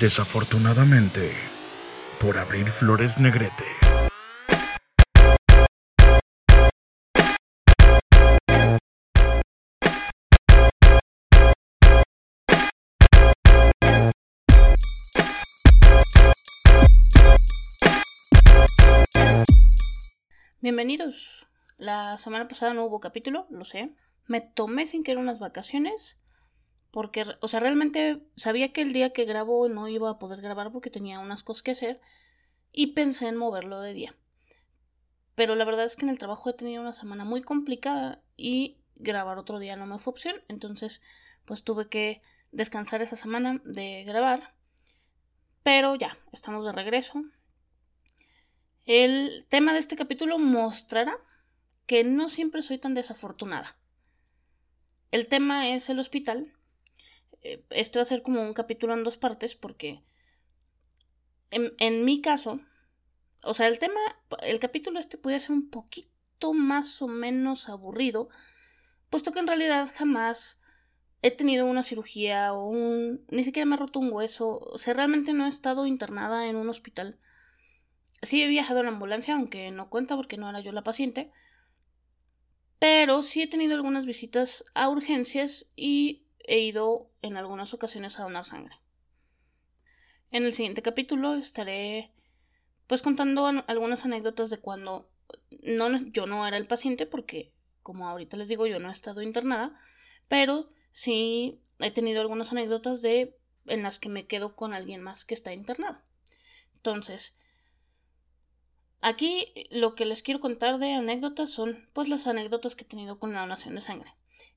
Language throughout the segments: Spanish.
Desafortunadamente, por abrir Flores Negrete. Bienvenidos. La semana pasada no hubo capítulo, lo sé. Me tomé sin querer unas vacaciones porque, o sea, realmente sabía que el día que grabo no iba a poder grabar porque tenía unas cosas que hacer y pensé en moverlo de día. Pero la verdad es que en el trabajo he tenido una semana muy complicada y grabar otro día no me fue opción, entonces pues tuve que descansar esa semana de grabar. Pero ya, estamos de regreso. El tema de este capítulo mostrará que no siempre soy tan desafortunada. El tema es el hospital. Eh, esto va a ser como un capítulo en dos partes porque en, en mi caso, o sea, el tema, el capítulo este puede ser un poquito más o menos aburrido, puesto que en realidad jamás he tenido una cirugía o un... ni siquiera me he roto un hueso, o sea, realmente no he estado internada en un hospital Sí he viajado en ambulancia, aunque no cuenta porque no era yo la paciente. Pero sí he tenido algunas visitas a urgencias y he ido en algunas ocasiones a donar sangre. En el siguiente capítulo estaré pues contando algunas anécdotas de cuando no, yo no era el paciente porque como ahorita les digo yo no he estado internada, pero sí he tenido algunas anécdotas de en las que me quedo con alguien más que está internado. Entonces, Aquí lo que les quiero contar de anécdotas son pues las anécdotas que he tenido con la donación de sangre.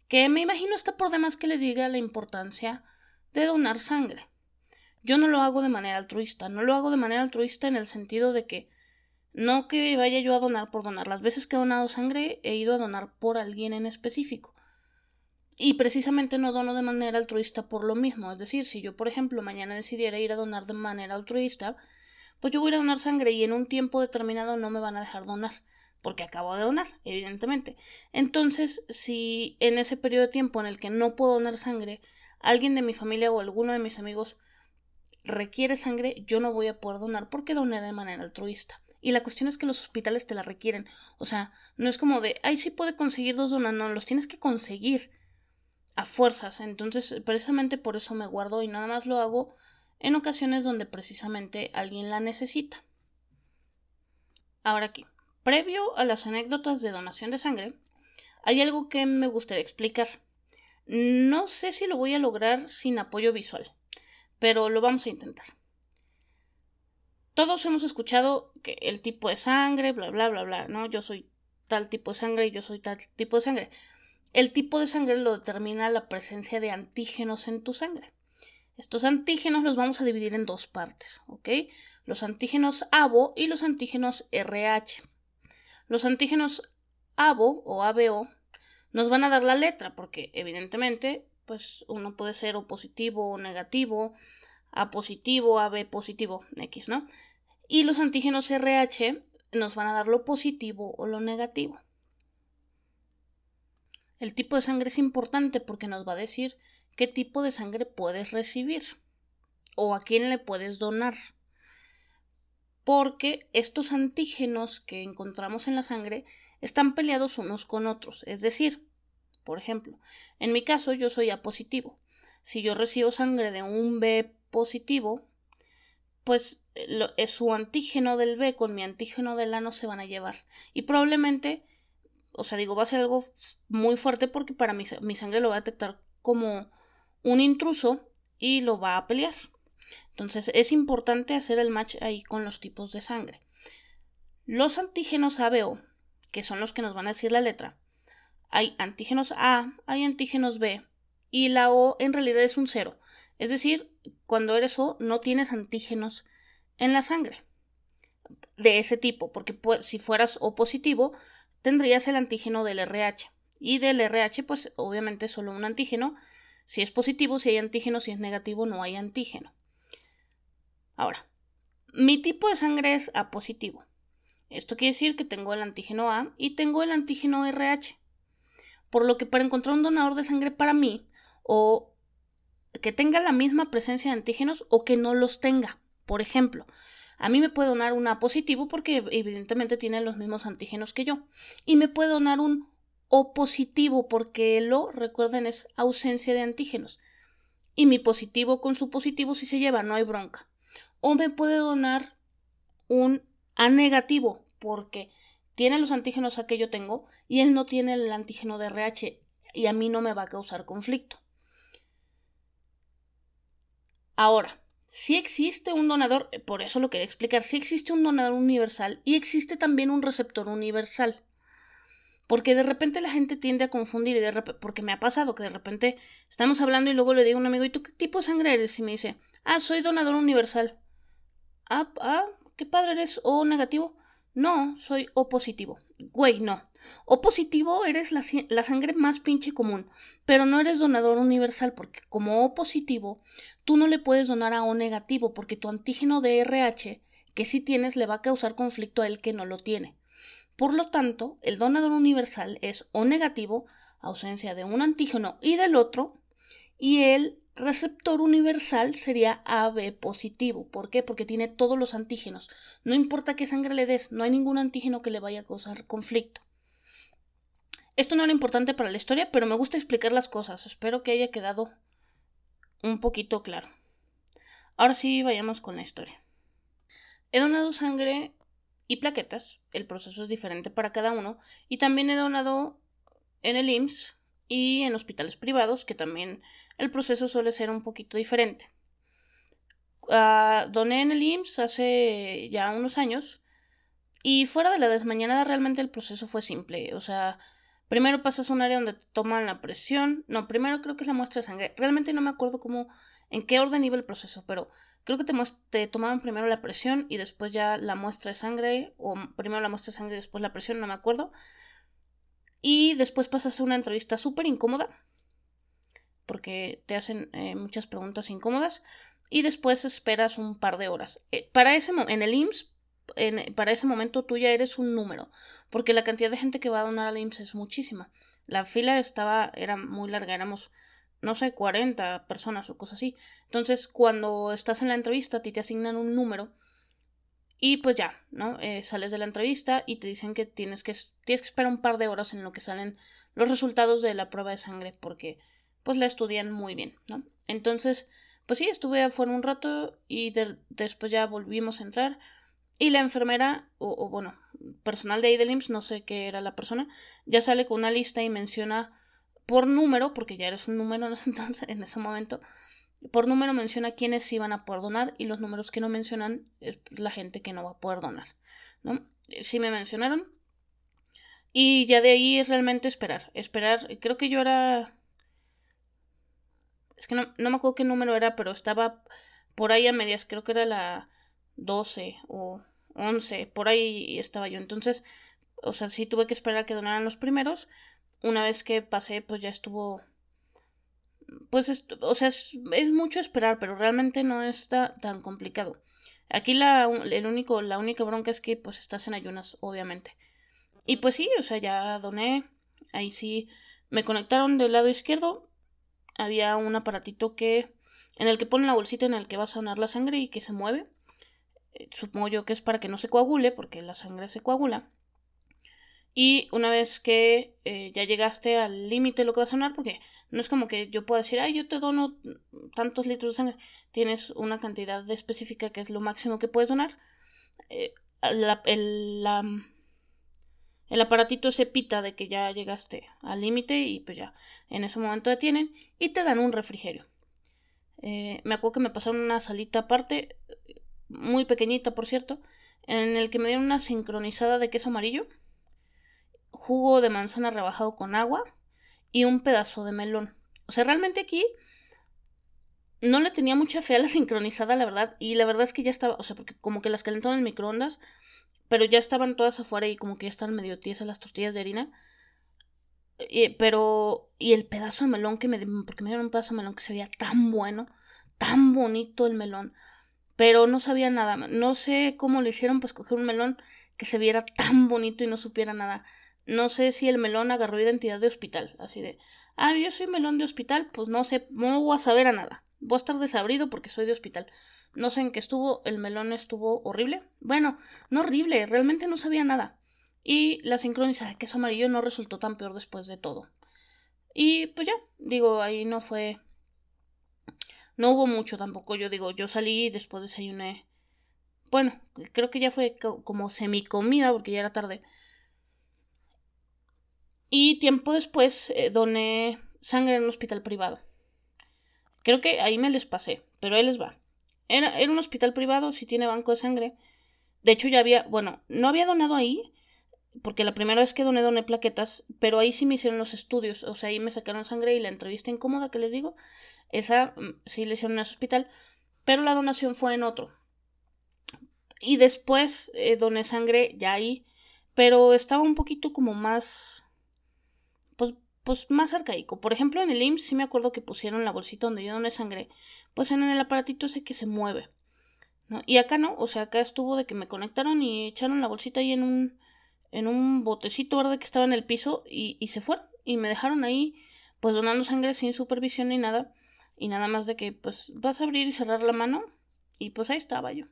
Que me imagino está por demás que les diga la importancia de donar sangre. Yo no lo hago de manera altruista, no lo hago de manera altruista en el sentido de que no que vaya yo a donar por donar. Las veces que he donado sangre he ido a donar por alguien en específico. Y precisamente no dono de manera altruista por lo mismo. Es decir, si yo, por ejemplo, mañana decidiera ir a donar de manera altruista, pues yo voy a donar sangre y en un tiempo determinado no me van a dejar donar, porque acabo de donar, evidentemente. Entonces, si en ese periodo de tiempo en el que no puedo donar sangre, alguien de mi familia o alguno de mis amigos requiere sangre, yo no voy a poder donar porque doné de manera altruista. Y la cuestión es que los hospitales te la requieren. O sea, no es como de, ay, sí puede conseguir dos donas, no, los tienes que conseguir a fuerzas. Entonces, precisamente por eso me guardo y nada más lo hago en ocasiones donde precisamente alguien la necesita. Ahora aquí, previo a las anécdotas de donación de sangre, hay algo que me gustaría explicar. No sé si lo voy a lograr sin apoyo visual, pero lo vamos a intentar. Todos hemos escuchado que el tipo de sangre, bla, bla, bla, bla, ¿no? Yo soy tal tipo de sangre y yo soy tal tipo de sangre. El tipo de sangre lo determina la presencia de antígenos en tu sangre. Estos antígenos los vamos a dividir en dos partes, ¿ok? Los antígenos ABO y los antígenos RH. Los antígenos ABO o ABO nos van a dar la letra, porque evidentemente, pues uno puede ser o positivo o negativo, A positivo, AB positivo, X, ¿no? Y los antígenos RH nos van a dar lo positivo o lo negativo. El tipo de sangre es importante porque nos va a decir qué tipo de sangre puedes recibir o a quién le puedes donar. Porque estos antígenos que encontramos en la sangre están peleados unos con otros. Es decir, por ejemplo, en mi caso yo soy A positivo. Si yo recibo sangre de un B positivo, pues es su antígeno del B con mi antígeno del A no se van a llevar. Y probablemente o sea, digo, va a ser algo muy fuerte porque para mi, mi sangre lo va a detectar como un intruso y lo va a pelear. Entonces es importante hacer el match ahí con los tipos de sangre. Los antígenos ABO, que son los que nos van a decir la letra, hay antígenos A, hay antígenos B y la O en realidad es un cero. Es decir, cuando eres O no tienes antígenos en la sangre de ese tipo, porque si fueras O positivo, tendrías el antígeno del RH. Y del RH, pues obviamente solo un antígeno. Si es positivo, si hay antígeno, si es negativo, no hay antígeno. Ahora, mi tipo de sangre es A positivo. Esto quiere decir que tengo el antígeno A y tengo el antígeno RH. Por lo que para encontrar un donador de sangre para mí, o que tenga la misma presencia de antígenos o que no los tenga. Por ejemplo, a mí me puede donar un A positivo porque evidentemente tiene los mismos antígenos que yo. Y me puede donar un O positivo porque el O, recuerden, es ausencia de antígenos. Y mi positivo con su positivo si se lleva, no hay bronca. O me puede donar un A negativo porque tiene los antígenos a que yo tengo y él no tiene el antígeno de RH y a mí no me va a causar conflicto. Ahora, si existe un donador, eh, por eso lo quería explicar, si existe un donador universal y existe también un receptor universal. Porque de repente la gente tiende a confundir y de repente, porque me ha pasado que de repente estamos hablando y luego le digo a un amigo, ¿y tú qué tipo de sangre eres? Y me dice, ah, soy donador universal. Ah, ah, qué padre eres, O negativo. No, soy O positivo. Güey, no. O positivo eres la, la, sangre más pinche común, pero no eres donador universal porque como O positivo, tú no le puedes donar a O negativo porque tu antígeno de RH, que sí tienes, le va a causar conflicto a él que no lo tiene. Por lo tanto, el donador universal es O negativo, ausencia de un antígeno y del otro, y el receptor universal sería AB positivo. ¿Por qué? Porque tiene todos los antígenos. No importa qué sangre le des, no hay ningún antígeno que le vaya a causar conflicto. Esto no era importante para la historia, pero me gusta explicar las cosas. Espero que haya quedado un poquito claro. Ahora sí, vayamos con la historia. He donado sangre y plaquetas. El proceso es diferente para cada uno. Y también he donado en el IMSS y en hospitales privados, que también el proceso suele ser un poquito diferente. Uh, doné en el IMSS hace ya unos años y fuera de la desmañanada realmente el proceso fue simple. O sea, primero pasas a un área donde te toman la presión. No, primero creo que es la muestra de sangre. Realmente no me acuerdo cómo, en qué orden iba el proceso, pero creo que te, te tomaban primero la presión y después ya la muestra de sangre, o primero la muestra de sangre y después la presión, no me acuerdo. Y después pasas una entrevista súper incómoda, porque te hacen eh, muchas preguntas incómodas, y después esperas un par de horas. Eh, para ese en el IMSS, para ese momento tú ya eres un número, porque la cantidad de gente que va a donar al IMSS es muchísima. La fila estaba, era muy larga, éramos, no sé, 40 personas o cosas así. Entonces, cuando estás en la entrevista, a ti te asignan un número y pues ya, ¿no? Eh, sales de la entrevista y te dicen que tienes, que tienes que esperar un par de horas en lo que salen los resultados de la prueba de sangre porque pues la estudian muy bien, ¿no? Entonces, pues sí, estuve afuera un rato y después ya volvimos a entrar y la enfermera, o, bueno, personal de ahí del IMSS, no sé qué era la persona, ya sale con una lista y menciona por número, porque ya eres un número entonces, en ese momento, por número menciona quiénes iban a poder donar y los números que no mencionan es la gente que no va a poder donar, ¿no? Sí me mencionaron. Y ya de ahí es realmente esperar, esperar, creo que yo era... Es que no, no me acuerdo qué número era, pero estaba por ahí a medias, creo que era la 12 o 11, por ahí estaba yo. Entonces, o sea, sí tuve que esperar a que donaran los primeros. Una vez que pasé, pues ya estuvo pues, o sea, es, mucho esperar, pero realmente no está tan complicado. Aquí la, el único, la única bronca es que pues estás en ayunas, obviamente. Y pues sí, o sea, ya doné. Ahí sí me conectaron del lado izquierdo. Había un aparatito que en el que ponen la bolsita en el que vas a donar la sangre y que se mueve. Eh, supongo yo que es para que no se coagule, porque la sangre se coagula. Y una vez que eh, ya llegaste al límite de lo que vas a donar, porque no es como que yo pueda decir, ay, yo te dono tantos litros de sangre, tienes una cantidad específica que es lo máximo que puedes donar. Eh, el, el aparatito se pita de que ya llegaste al límite y pues ya en ese momento detienen y te dan un refrigerio. Eh, me acuerdo que me pasaron una salita aparte, muy pequeñita por cierto, en el que me dieron una sincronizada de queso amarillo jugo de manzana rebajado con agua y un pedazo de melón. O sea, realmente aquí no le tenía mucha fe a la sincronizada, la verdad. Y la verdad es que ya estaba, o sea, porque como que las calentaron en microondas, pero ya estaban todas afuera y como que ya están medio tiesas las tortillas de harina. pero, y el pedazo de melón que me porque me dieron un pedazo de melón que se veía tan bueno, tan bonito el melón, pero no sabía nada. No sé cómo le hicieron, pues coger un melón que se viera tan bonito y no supiera nada no sé si el melón agarró identidad de hospital, así de, ah, yo soy melón de hospital, pues no sé, no voy a saber a nada. Voy a estar desabrido porque soy de hospital. No sé en qué estuvo, el melón estuvo horrible. Bueno, no horrible, realmente no sabía nada. Y la sincronizada de queso amarillo no resultó tan peor después de todo. Y pues ya, digo, ahí no fue. No hubo mucho tampoco. Yo digo, yo salí y después desayuné. Bueno, creo que ya fue como semi comida porque ya era tarde. Y tiempo después eh, doné sangre en un hospital privado. Creo que ahí me les pasé, pero ahí les va. Era, era un hospital privado, si tiene banco de sangre. De hecho, ya había, bueno, no había donado ahí, porque la primera vez que doné, doné plaquetas, pero ahí sí me hicieron los estudios, o sea, ahí me sacaron sangre y la entrevista incómoda que les digo, esa mm, sí le hicieron en ese hospital, pero la donación fue en otro. Y después eh, doné sangre ya ahí, pero estaba un poquito como más, pues, más arcaico. Por ejemplo, en el IMSS sí me acuerdo que pusieron la bolsita donde yo doné sangre, pues en el aparatito ese que se mueve. ¿no? Y acá no, o sea, acá estuvo de que me conectaron y echaron la bolsita ahí en un en un botecito verde que estaba en el piso y, y se fueron y me dejaron ahí pues donando sangre sin supervisión ni nada y nada más de que pues vas a abrir y cerrar la mano y pues ahí estaba yo.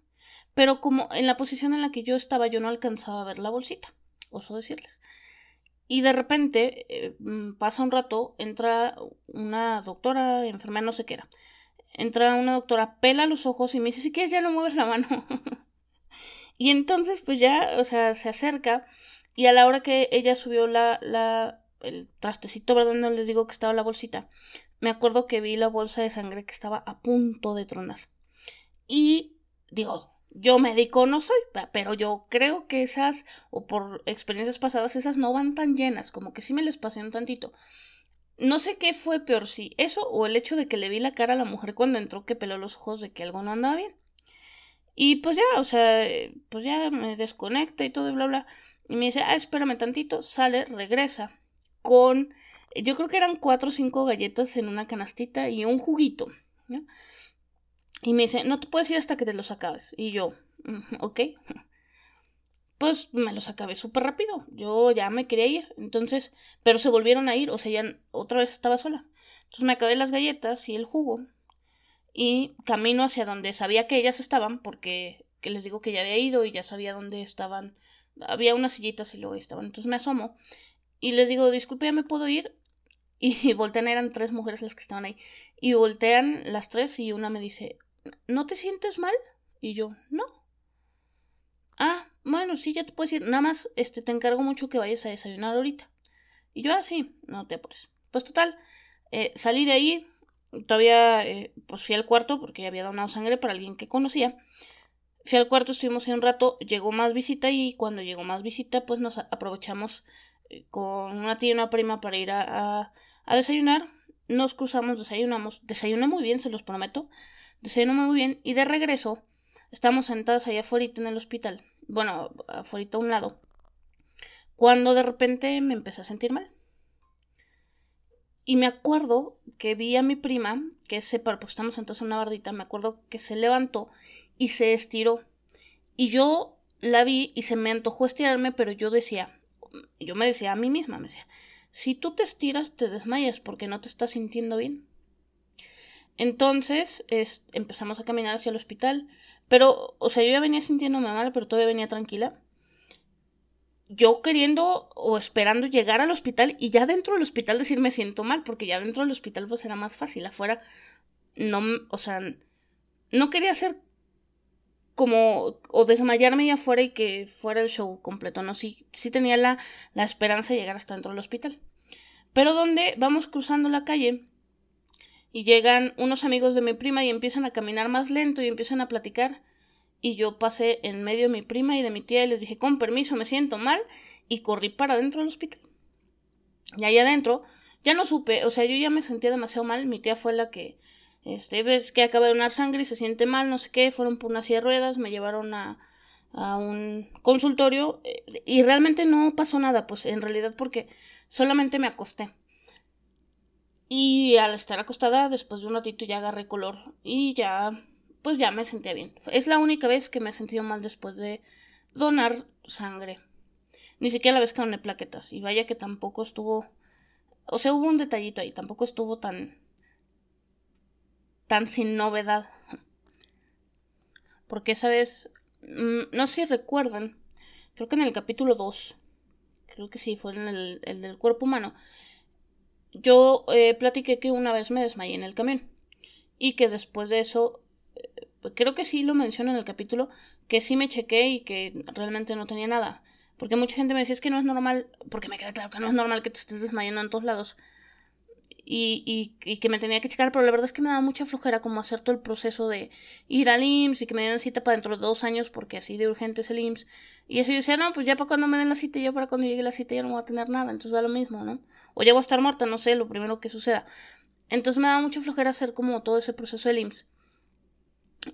Pero como en la posición en la que yo estaba yo no alcanzaba a ver la bolsita, oso decirles. Y de repente eh, mm, pasa un rato, entra una doctora, enfermera, no sé qué era. Entra una doctora, pela los ojos y me dice, si quieres ya no mueves la mano. Y entonces, pues ya, o sea, se acerca y a la hora que ella subió la, la, el trastecito, ¿verdad? No les digo que estaba la bolsita. Me acuerdo que vi la bolsa de sangre que estaba a punto de tronar. Y digo, yo médico no soy, pero yo creo que esas, o por experiencias pasadas, esas no van tan llenas, como que sí me les pasé un tantito. No sé qué fue peor, si eso o el hecho de que le vi la cara a la mujer cuando entró que peló los ojos de que algo no andaba bien. Y pues ya, o sea, pues ya me desconecta y todo y bla, bla. Y me dice, ah, espérame tantito, sale, regresa con, yo creo que eran cuatro o cinco galletas en una canastita y un juguito. Y me dice, no te puedes ir hasta que te los acabes. Y yo, ok. Pues me los acabé súper rápido. Yo ya me quería ir. Entonces, pero se volvieron a ir. O sea, ya otra vez estaba sola. Entonces me acabé las galletas y el jugo y camino hacia donde sabía que ellas estaban, porque que les digo que ya había ido y ya sabía dónde estaban. Había unas sillitas y luego estaban. Entonces me asomo y les digo, disculpe, ya me puedo ir. Y voltean, eran tres mujeres las que estaban ahí. Y voltean las tres y una me dice, ¿no te sientes mal? Y yo, no. Ah, bueno, sí, ya te puedes ir. Nada más, este, te encargo mucho que vayas a desayunar ahorita. Y yo, ah, sí, no te apures. Pues total, eh, salí de ahí, todavía eh, pues fui al cuarto porque había donado sangre para alguien que conocía. Fui al cuarto, estuvimos ahí un rato, llegó más visita y cuando llegó más visita pues nos aprovechamos eh, con una tía y una prima para ir a, a, desayunar. Nos cruzamos, desayunamos, desayuné muy bien, se los prometo. Desayuné muy bien y de regreso estamos sentadas allá afuera en el hospital. Bueno, afuera a un lado. Cuando de repente me empecé a sentir mal. Y me acuerdo que vi a mi prima, que se pues estamos entonces en una bardita, me acuerdo que se levantó y se estiró. Y yo la vi y se me antojó estirarme, pero yo decía, yo me decía a mí misma, me decía, si tú te estiras te desmayas porque no te estás sintiendo bien. Entonces es, empezamos a caminar hacia el hospital, pero, o sea, yo ya venía sintiéndome mal, pero todavía venía tranquila. Yo queriendo o esperando llegar al hospital y ya dentro del hospital decir me siento mal, porque ya dentro del hospital pues era más fácil, afuera no, o sea, no quería hacer como o desmayarme ahí afuera y que fuera el show completo, no, sí, sí tenía la, la esperanza de llegar hasta dentro del hospital. Pero donde vamos cruzando la calle y llegan unos amigos de mi prima y empiezan a caminar más lento y empiezan a platicar y yo pasé en medio de mi prima y de mi tía y les dije, con permiso, me siento mal, y corrí para adentro del hospital. Y ahí adentro, ya no supe, o sea, yo ya me sentía demasiado mal, mi tía fue la que, este, ves que acaba de donar sangre y se siente mal, no sé qué, fueron por una silla de ruedas, me llevaron a, a un consultorio eh, y realmente no pasó nada, pues en realidad porque solamente me acosté. Y al estar acostada, después de un ratito ya agarré color y ya pues ya me sentía bien. Es la única vez que me he sentido mal después de donar sangre. Ni siquiera la vez que doné plaquetas. Y vaya que tampoco estuvo. O sea, hubo un detallito ahí. Tampoco estuvo tan. tan sin novedad. Porque esa vez. Mm, no sé si recuerdan. Creo que en el capítulo 2. Creo que sí, fue en el, el del cuerpo humano. Yo eh, platiqué que una vez me desmayé en el camión. Y que después de eso creo que sí lo menciono en el capítulo, que sí me chequé y que realmente no tenía nada. Porque mucha gente me decía es que no es normal, porque me queda claro que no es normal que te estés desmayando en todos lados. Y, y, y, que me tenía que checar, pero la verdad es que me da mucha flojera como hacer todo el proceso de ir al IMSS y que me den cita para dentro de dos años porque así de urgente es el IMSS. Y eso yo decía, no, pues ya para cuando me den la cita, yo para cuando llegue la cita ya no voy a tener nada, entonces da lo mismo, ¿no? O ya voy a estar muerta, no sé, lo primero que suceda. Entonces me da mucha flojera hacer como todo ese proceso del IMSS.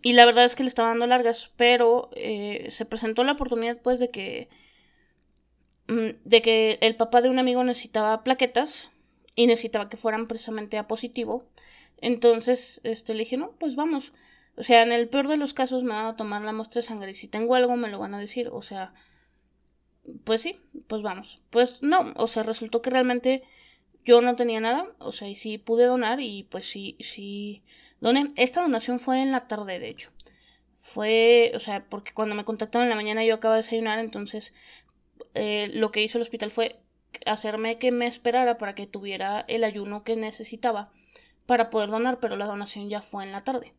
Y la verdad es que le estaba dando largas, pero eh, se presentó la oportunidad pues de que mm, de que el papá de un amigo necesitaba plaquetas y necesitaba que fueran precisamente a positivo. Entonces, este, le dije, no, pues vamos. O sea, en el peor de los casos me van a tomar la muestra de sangre y si tengo algo me lo van a decir. O sea, pues sí, pues vamos. Pues no, o sea, resultó que realmente yo no tenía nada, o sea, y sí pude donar y pues sí, sí doné. Esta donación fue en la tarde, de hecho. Fue, o sea, porque cuando me contactaron en la mañana yo acababa de desayunar, entonces eh, lo que hizo el hospital fue hacerme que me esperara para que tuviera el ayuno que necesitaba para poder donar, pero la donación ya fue en la tarde.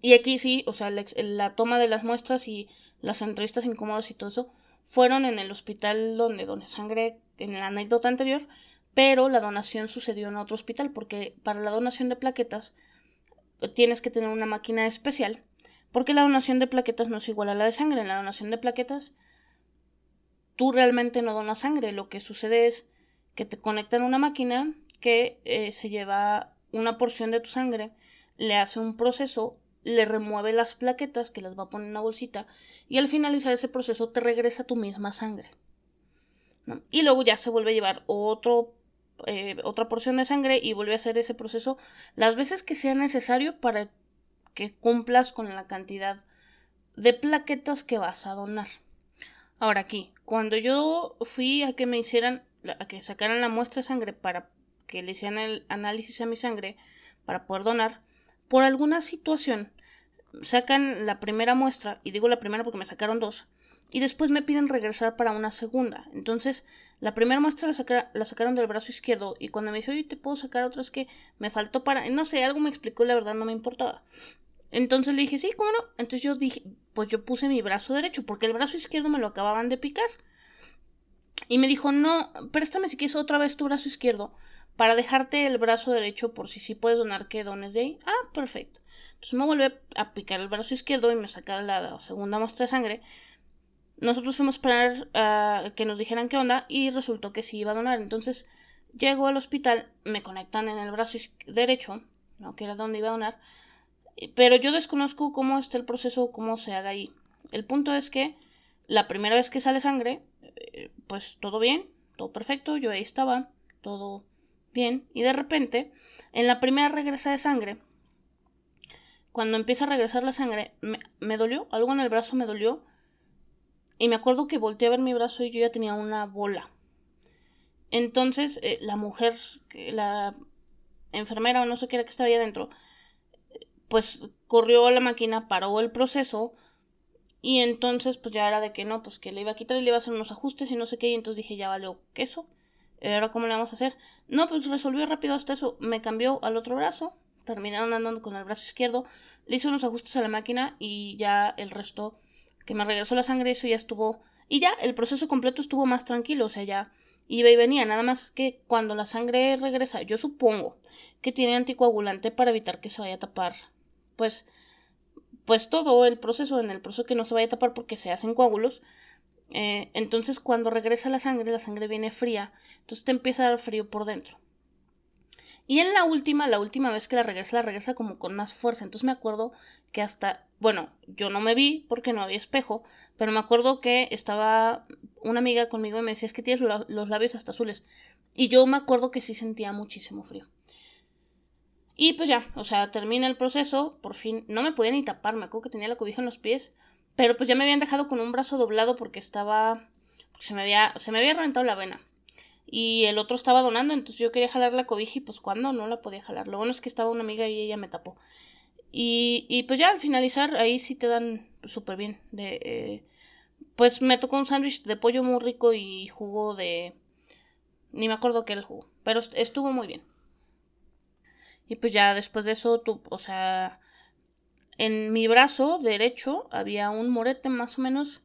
Y aquí sí, o sea, la, toma de las muestras y las entrevistas incómodas y todo eso fueron en el hospital donde doné sangre en la anécdota anterior, pero la donación sucedió en otro hospital porque para la donación de plaquetas tienes que tener una máquina especial porque la donación de plaquetas no es igual a la de sangre. En la donación de plaquetas tú realmente no donas sangre, lo que sucede es que te conectan una máquina que eh, se lleva una porción de tu sangre, le hace un proceso, le remueve las plaquetas que las va a poner en una bolsita y al finalizar ese proceso te regresa tu misma sangre. Y luego ya se vuelve a llevar otro eh, otra porción de sangre y vuelve a hacer ese proceso las veces que sea necesario para que cumplas con la cantidad de plaquetas que vas a donar. Ahora aquí, cuando yo fui a que me hicieran, a que sacaran la muestra de sangre para que le hicieran el análisis a mi sangre para poder donar, por alguna situación sacan la primera muestra, y digo la primera porque me sacaron dos, y después me piden regresar para una segunda. Entonces, la primera muestra la, sacaron del brazo izquierdo y cuando me dice, oye, te puedo sacar otras que me faltó para... No sé, algo me explicó, la verdad no me importaba. Entonces le dije, sí, ¿cómo no? Entonces yo dije, pues yo puse mi brazo derecho porque el brazo izquierdo me lo acababan de picar. Y me dijo, no, préstame si quieres otra vez tu brazo izquierdo para dejarte el brazo derecho por si sí puedes donar que dones de ahí. Ah, perfecto. Entonces me vuelve a picar el brazo izquierdo y me saca la segunda muestra de sangre nosotros fuimos a esperar a que nos dijeran qué onda y resultó que sí iba a donar. Entonces llego al hospital, me conectan en el brazo derecho, ¿no? que era donde iba a donar, pero yo desconozco cómo está el proceso, cómo se haga ahí. El punto es que la primera vez que sale sangre, eh, pues todo bien, todo perfecto, yo ahí estaba, todo bien, y de repente, en la primera regresa de sangre, cuando empieza a regresar la sangre, me, dolió, algo en el brazo me dolió, y me acuerdo que volteé a ver mi brazo y yo ya tenía una bola. Entonces, eh, la mujer, la enfermera o no sé qué era que estaba ahí adentro, pues corrió la máquina, paró el proceso. Y entonces, pues ya era de que no, pues que le iba a quitar y le iba a hacer unos ajustes y no sé qué. Y entonces dije, ya valió queso. ¿Ahora cómo le vamos a hacer? No, pues resolvió rápido hasta eso. Me cambió al otro brazo. Terminaron andando con el brazo izquierdo. Le hice unos ajustes a la máquina y ya el resto que me regresó la sangre, eso ya estuvo. Y ya, el proceso completo estuvo más tranquilo, o sea, ya iba y venía. Nada más que cuando la sangre regresa, yo supongo que tiene anticoagulante para evitar que se vaya a tapar, pues, pues todo el proceso, en el proceso que no se vaya a tapar porque se hacen coágulos. Eh, entonces, cuando regresa la sangre, la sangre viene fría, entonces te empieza a dar frío por dentro. Y en la última, la última vez que la regresa, la regresa como con más fuerza. Entonces me acuerdo que hasta, bueno, yo no me vi porque no había espejo, pero me acuerdo que estaba una amiga conmigo y me decía, es que tienes los labios hasta azules. Y yo me acuerdo que sí sentía muchísimo frío. Y pues ya, o sea, termina el proceso, por fin, no me podía ni tapar, me acuerdo que tenía la cobija en los pies, pero pues ya me habían dejado con un brazo doblado porque estaba se me había, se me había reventado la vena. Y el otro estaba donando, entonces yo quería jalar la cobija y pues cuando no la podía jalar. Lo bueno es que estaba una amiga y ella me tapó. Y, y pues ya al finalizar, ahí sí te dan súper bien. De, eh, pues me tocó un sándwich de pollo muy rico y jugo de... Ni me acuerdo qué era el jugo, pero estuvo muy bien. Y pues ya después de eso, tú, o sea, en mi brazo derecho había un morete más o menos,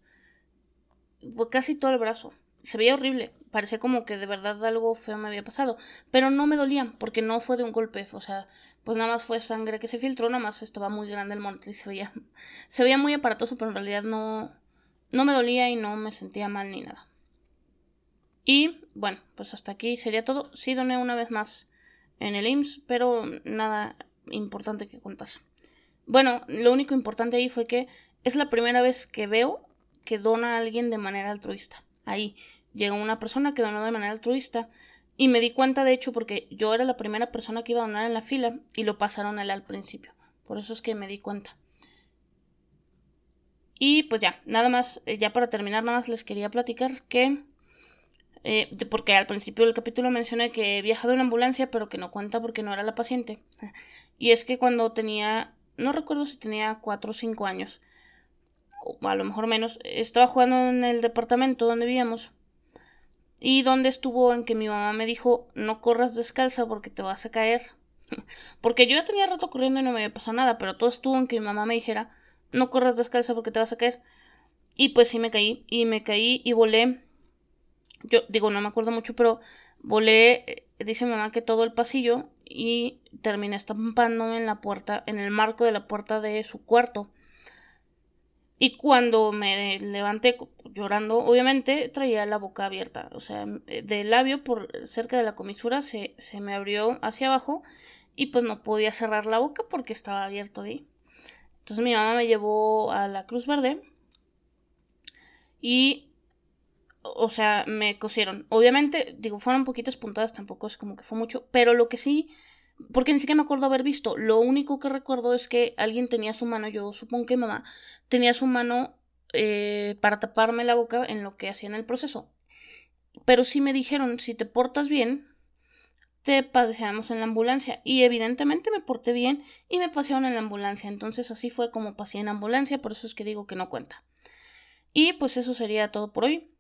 pues casi todo el brazo. Se veía horrible, parecía como que de verdad algo feo me había pasado, pero no me dolía porque no fue de un golpe, o sea, pues nada más fue sangre que se filtró, nada más estaba muy grande el morete y se veía, se veía muy aparatoso, pero en realidad no, no me dolía y no me sentía mal ni nada. Y bueno, pues hasta aquí sería todo. Sí doné una vez más en el IMSS, pero nada importante que contar. Bueno, lo único importante ahí fue que es la primera vez que veo que dona a alguien de manera altruista. Ahí llegó una persona que donó de manera altruista y me di cuenta de hecho porque yo era la primera persona que iba a donar en la fila y lo pasaron a él al principio. Por eso es que me di cuenta. Y pues ya, nada más, eh, ya para terminar, nada más les quería platicar que, eh, porque al principio del capítulo mencioné que he viajado en ambulancia, pero que no cuenta porque no era la paciente. Y es que cuando tenía, no recuerdo si tenía 4 o 5 años, a lo mejor menos, estaba jugando en el departamento donde vivíamos. Y donde estuvo en que mi mamá me dijo, no corras descalza porque te vas a caer. porque yo ya tenía rato corriendo y no me había pasado nada, pero todo estuvo en que mi mamá me dijera, no corras descalza porque te vas a caer. Y pues sí me caí, y me caí y volé. Yo digo, no me acuerdo mucho, pero volé, eh, dice mi mamá que todo el pasillo y terminé estampándome en la puerta, en el marco de la puerta de su cuarto. Y cuando me levanté llorando, obviamente traía la boca abierta, o sea, del labio por cerca de la comisura se, se me abrió hacia abajo y pues no podía cerrar la boca porque estaba abierto ahí. Entonces mi mamá me llevó a la Cruz Verde y, o sea, me cosieron. Obviamente, digo, fueron poquitas puntadas, tampoco es como que fue mucho, pero lo que sí, porque ni siquiera me acuerdo haber visto, lo único que recuerdo es que alguien tenía su mano, yo supongo que mamá, tenía su mano eh, para taparme la boca en lo que hacía en el proceso. Pero sí me dijeron, si te portas bien, te paseamos en la ambulancia. Y evidentemente me porté bien y me pasearon en la ambulancia. Entonces así fue como pasé en ambulancia, por eso es que digo que no cuenta. Y pues eso sería todo por hoy.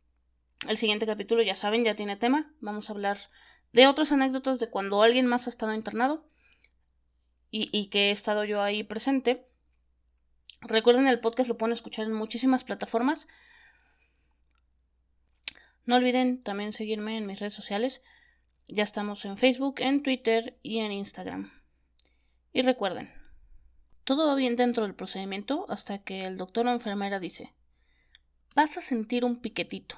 El siguiente capítulo, ya saben, ya tiene tema. Vamos a hablar de otras anécdotas de cuando alguien más ha estado internado y, y que he estado yo ahí presente. Recuerden, el podcast lo pueden escuchar en muchísimas plataformas. No olviden también seguirme en mis redes sociales. Ya estamos en Facebook, en Twitter y en Instagram. Y recuerden, todo va bien dentro del procedimiento hasta que el doctor o enfermera dice, vas a sentir un piquetito.